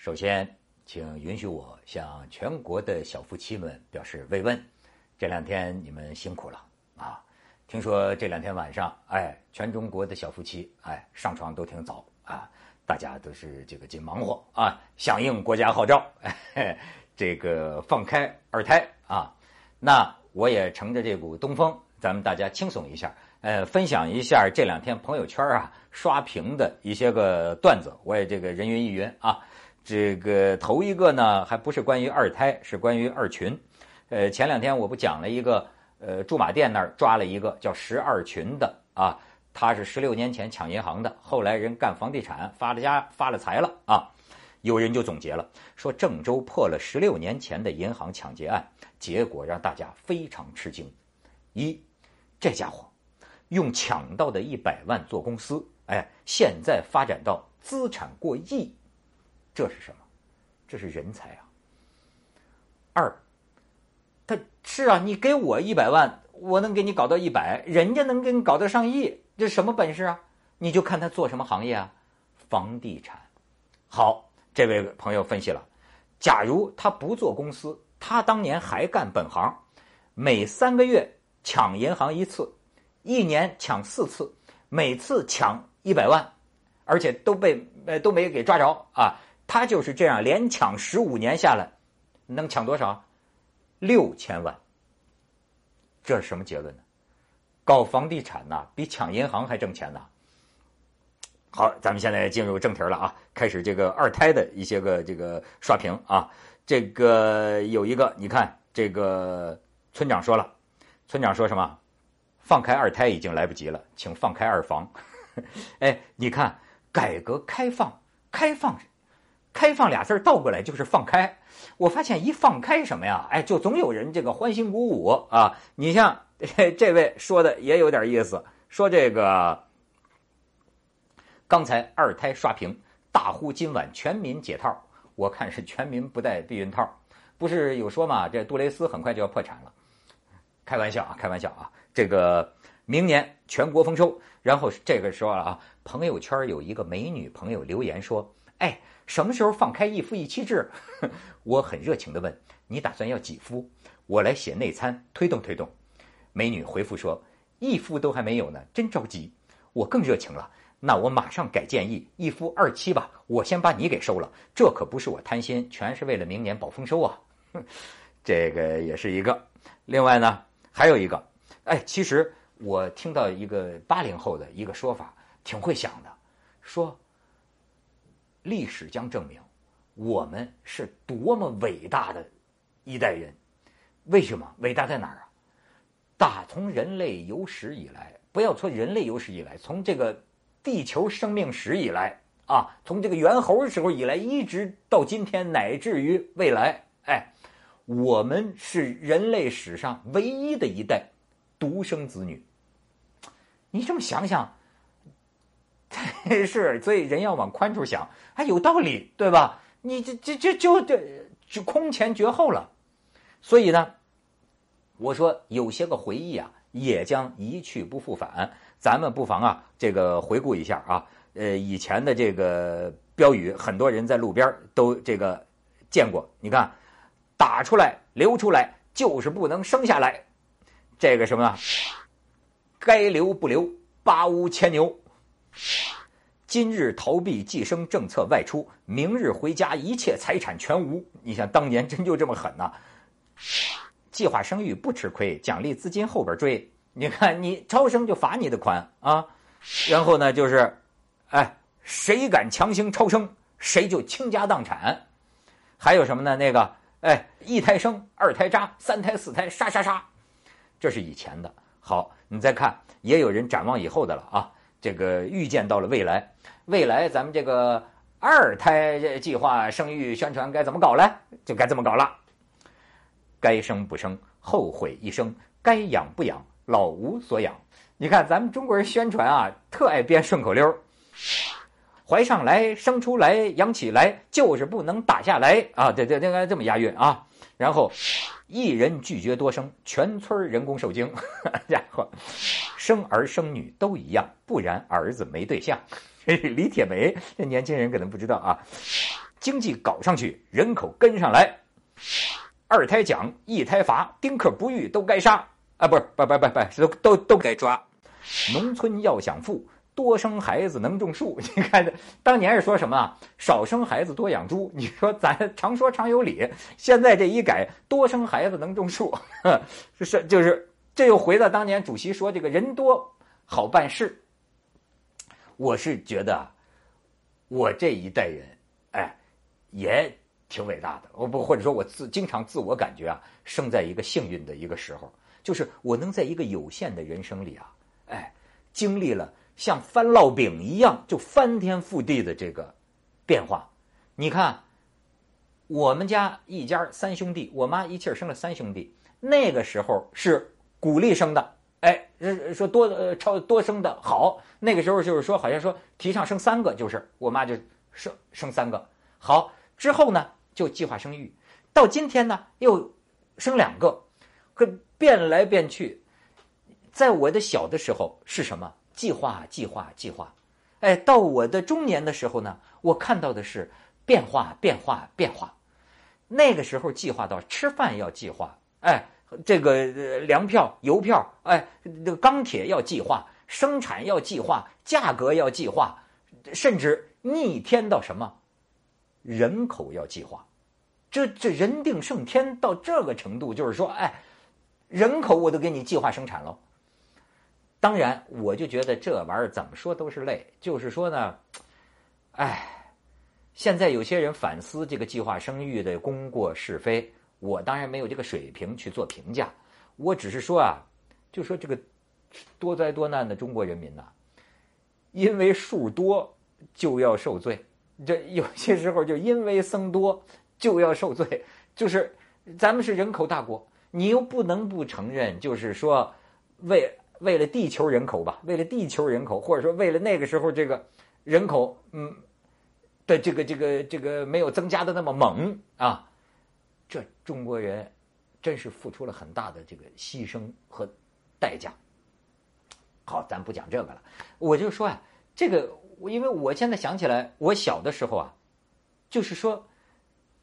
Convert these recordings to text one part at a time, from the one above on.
首先，请允许我向全国的小夫妻们表示慰问。这两天你们辛苦了啊！听说这两天晚上，哎，全中国的小夫妻，哎，上床都挺早啊，大家都是这个紧忙活啊，响应国家号召，这个放开二胎啊。那我也乘着这股东风，咱们大家轻松一下，呃，分享一下这两天朋友圈啊刷屏的一些个段子，我也这个人云亦云啊。这个头一个呢，还不是关于二胎，是关于二群。呃，前两天我不讲了一个，呃，驻马店那儿抓了一个叫十二群的啊，他是十六年前抢银行的，后来人干房地产发了家发了财了啊。有人就总结了，说郑州破了十六年前的银行抢劫案，结果让大家非常吃惊。一，这家伙用抢到的一百万做公司，哎，现在发展到资产过亿。这是什么？这是人才啊！二，他是啊，你给我一百万，我能给你搞到一百，人家能给你搞到上亿，这什么本事啊？你就看他做什么行业啊？房地产。好，这位朋友分析了，假如他不做公司，他当年还干本行，每三个月抢银行一次，一年抢四次，每次抢一百万，而且都被呃都没给抓着啊。他就是这样，连抢十五年下来，能抢多少？六千万。这是什么结论呢？搞房地产呐，比抢银行还挣钱呢。好，咱们现在进入正题了啊，开始这个二胎的一些个这个刷屏啊。这个有一个，你看这个村长说了，村长说什么？放开二胎已经来不及了，请放开二房。哎，你看，改革开放，开放。开放俩字倒过来就是放开，我发现一放开什么呀？哎，就总有人这个欢欣鼓舞啊！你像 这位说的也有点意思，说这个刚才二胎刷屏，大呼今晚全民解套，我看是全民不戴避孕套，不是有说嘛？这杜蕾斯很快就要破产了，开玩笑啊，开玩笑啊！这个明年全国丰收，然后这个说了啊，朋友圈有一个美女朋友留言说，哎。什么时候放开一夫一妻制？我很热情的问你打算要几夫？我来写内参推动推动。美女回复说一夫都还没有呢，真着急。我更热情了，那我马上改建议一夫二妻吧。我先把你给收了，这可不是我贪心，全是为了明年保丰收啊。这个也是一个。另外呢，还有一个，哎，其实我听到一个八零后的一个说法，挺会想的，说。历史将证明，我们是多么伟大的一代人。为什么伟大在哪儿啊？打从人类有史以来，不要说人类有史以来，从这个地球生命史以来啊，从这个猿猴时候以来，一直到今天，乃至于未来，哎，我们是人类史上唯一的一代独生子女。你这么想想。是，所以人要往宽处想，还有道理，对吧？你这这这就这就空前绝后了。所以呢，我说有些个回忆啊，也将一去不复返。咱们不妨啊，这个回顾一下啊，呃，以前的这个标语，很多人在路边都这个见过。你看，打出来流出来，就是不能生下来。这个什么，该留不留，八屋牵牛。今日逃避计生政策外出，明日回家一切财产全无。你想当年真就这么狠呐？计划生育不吃亏，奖励资金后边追。你看你超生就罚你的款啊。然后呢，就是，哎，谁敢强行超生，谁就倾家荡产。还有什么呢？那个，哎，一胎生，二胎扎，三胎四胎杀杀杀。这是以前的。好，你再看，也有人展望以后的了啊。这个预见到了未来，未来咱们这个二胎计划生育宣传该怎么搞嘞？就该这么搞了。该生不生，后悔一生；该养不养，老无所养。你看咱们中国人宣传啊，特爱编顺口溜怀上来，生出来，养起来，就是不能打下来啊！对对，应该这么押韵啊。然后，一人拒绝多生，全村人工受精。家伙，生儿生女都一样，不然儿子没对象。李铁梅，这年轻人可能不知道啊。经济搞上去，人口跟上来，二胎奖，一胎罚，丁克不育都该杀啊！不是，不不不不，都都都该抓。农村要想富。多生孩子能种树，你看，当年是说什么啊？少生孩子多养猪。你说咱常说常有理，现在这一改，多生孩子能种树，是就是这又回到当年主席说这个人多好办事。我是觉得，我这一代人，哎，也挺伟大的。我不或者说我自经常自我感觉啊，生在一个幸运的一个时候，就是我能在一个有限的人生里啊，哎，经历了。像翻烙饼一样，就翻天覆地的这个变化。你看，我们家一家三兄弟，我妈一气儿生了三兄弟。那个时候是鼓励生的，哎，说多呃超多生的好。那个时候就是说，好像说提倡生三个，就是我妈就生生三个。好之后呢，就计划生育。到今天呢，又生两个，可变来变去。在我的小的时候是什么？计划，计划，计划，哎，到我的中年的时候呢，我看到的是变化，变化，变化。那个时候计划到吃饭要计划，哎，这个粮票、油票，哎，这个钢铁要计划，生产要计划，价格要计划，甚至逆天到什么，人口要计划。这这人定胜天到这个程度，就是说，哎，人口我都给你计划生产了。当然，我就觉得这玩意儿怎么说都是累。就是说呢，哎，现在有些人反思这个计划生育的功过是非，我当然没有这个水平去做评价。我只是说啊，就说这个多灾多难的中国人民呐，因为数多就要受罪。这有些时候就因为僧多就要受罪。就是咱们是人口大国，你又不能不承认，就是说为。为了地球人口吧，为了地球人口，或者说为了那个时候这个人口，嗯的这个这个这个没有增加的那么猛啊，中国人真是付出了很大的这个牺牲和代价。好，咱不讲这个了，我就说啊，这个因为我现在想起来，我小的时候啊，就是说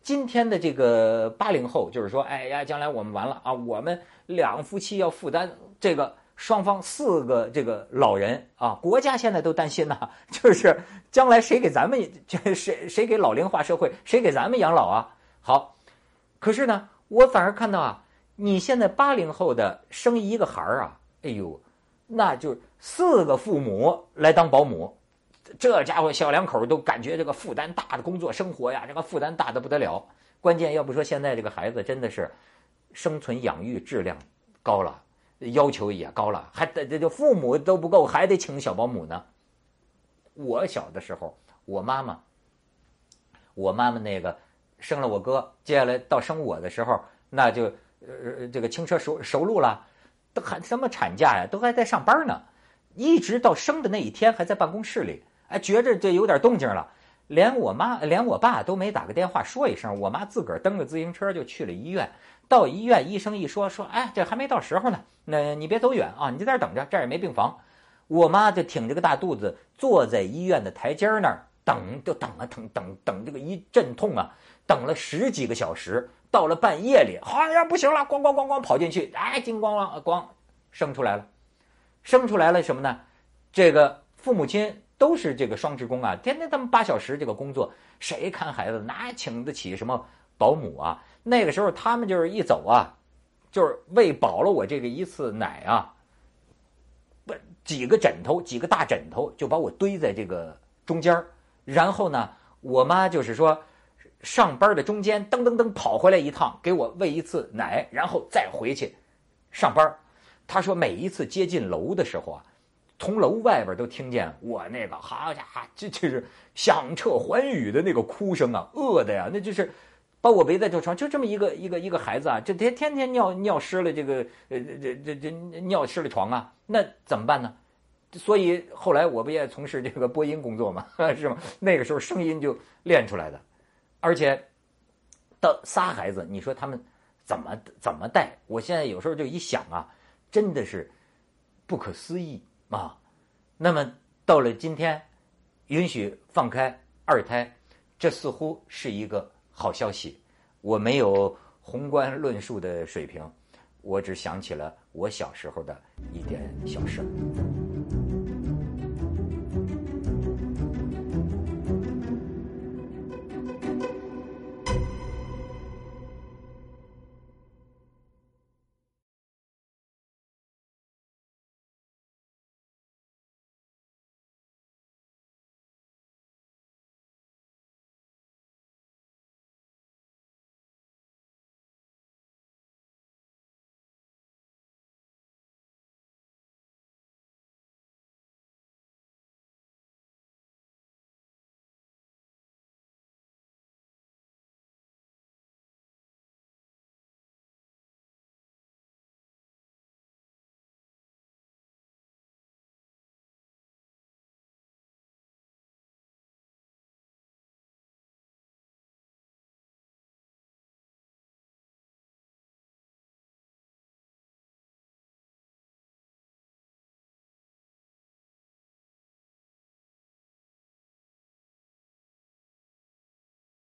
今天的这个八零后，就是说，哎呀，将来我们完了啊，我们两夫妻要负担这个。双方四个这个老人啊，国家现在都担心呐，就是将来谁给咱们，这谁谁给老龄化社会，谁给咱们养老啊？好，可是呢，我反而看到啊，你现在八零后的生一个孩儿啊，哎呦，那就四个父母来当保姆，这家伙小两口都感觉这个负担大的工作生活呀，这个负担大的不得了。关键要不说现在这个孩子真的是生存养育质量高了。要求也高了，还得这就父母都不够，还得请小保姆呢。我小的时候，我妈妈，我妈妈那个生了我哥，接下来到生我的时候，那就呃这个轻车熟熟路了，都还什么产假呀，都还在上班呢，一直到生的那一天还在办公室里，哎，觉着这有点动静了，连我妈连我爸都没打个电话说一声，我妈自个儿蹬着自行车就去了医院。到医院，医生一说说，哎，这还没到时候呢，那你别走远啊，你就在这等着，这儿也没病房。我妈就挺着个大肚子，坐在医院的台阶那儿等，就等啊等等等，这个一阵痛啊，等了十几个小时。到了半夜里，好呀，不行了，咣咣咣咣跑进去，哎，金咣咣咣生出来了，生出来了什么呢？这个父母亲都是这个双职工啊，天天他们八小时这个工作，谁看孩子哪请得起什么保姆啊？那个时候，他们就是一走啊，就是喂饱了我这个一次奶啊，不几个枕头，几个大枕头就把我堆在这个中间然后呢，我妈就是说，上班的中间噔噔噔跑回来一趟，给我喂一次奶，然后再回去上班。他说每一次接近楼的时候啊，从楼外边都听见我那个好家伙，这就是响彻寰宇的那个哭声啊，饿的呀，那就是。把我围在这床，就这么一个一个一个孩子啊，这天天天尿尿湿了这个呃这这这尿湿了床啊，那怎么办呢？所以后来我不也从事这个播音工作嘛，是吗？那个时候声音就练出来的，而且到仨孩子，你说他们怎么怎么带？我现在有时候就一想啊，真的是不可思议啊。那么到了今天，允许放开二胎。这似乎是一个好消息。我没有宏观论述的水平，我只想起了我小时候的一点小事儿。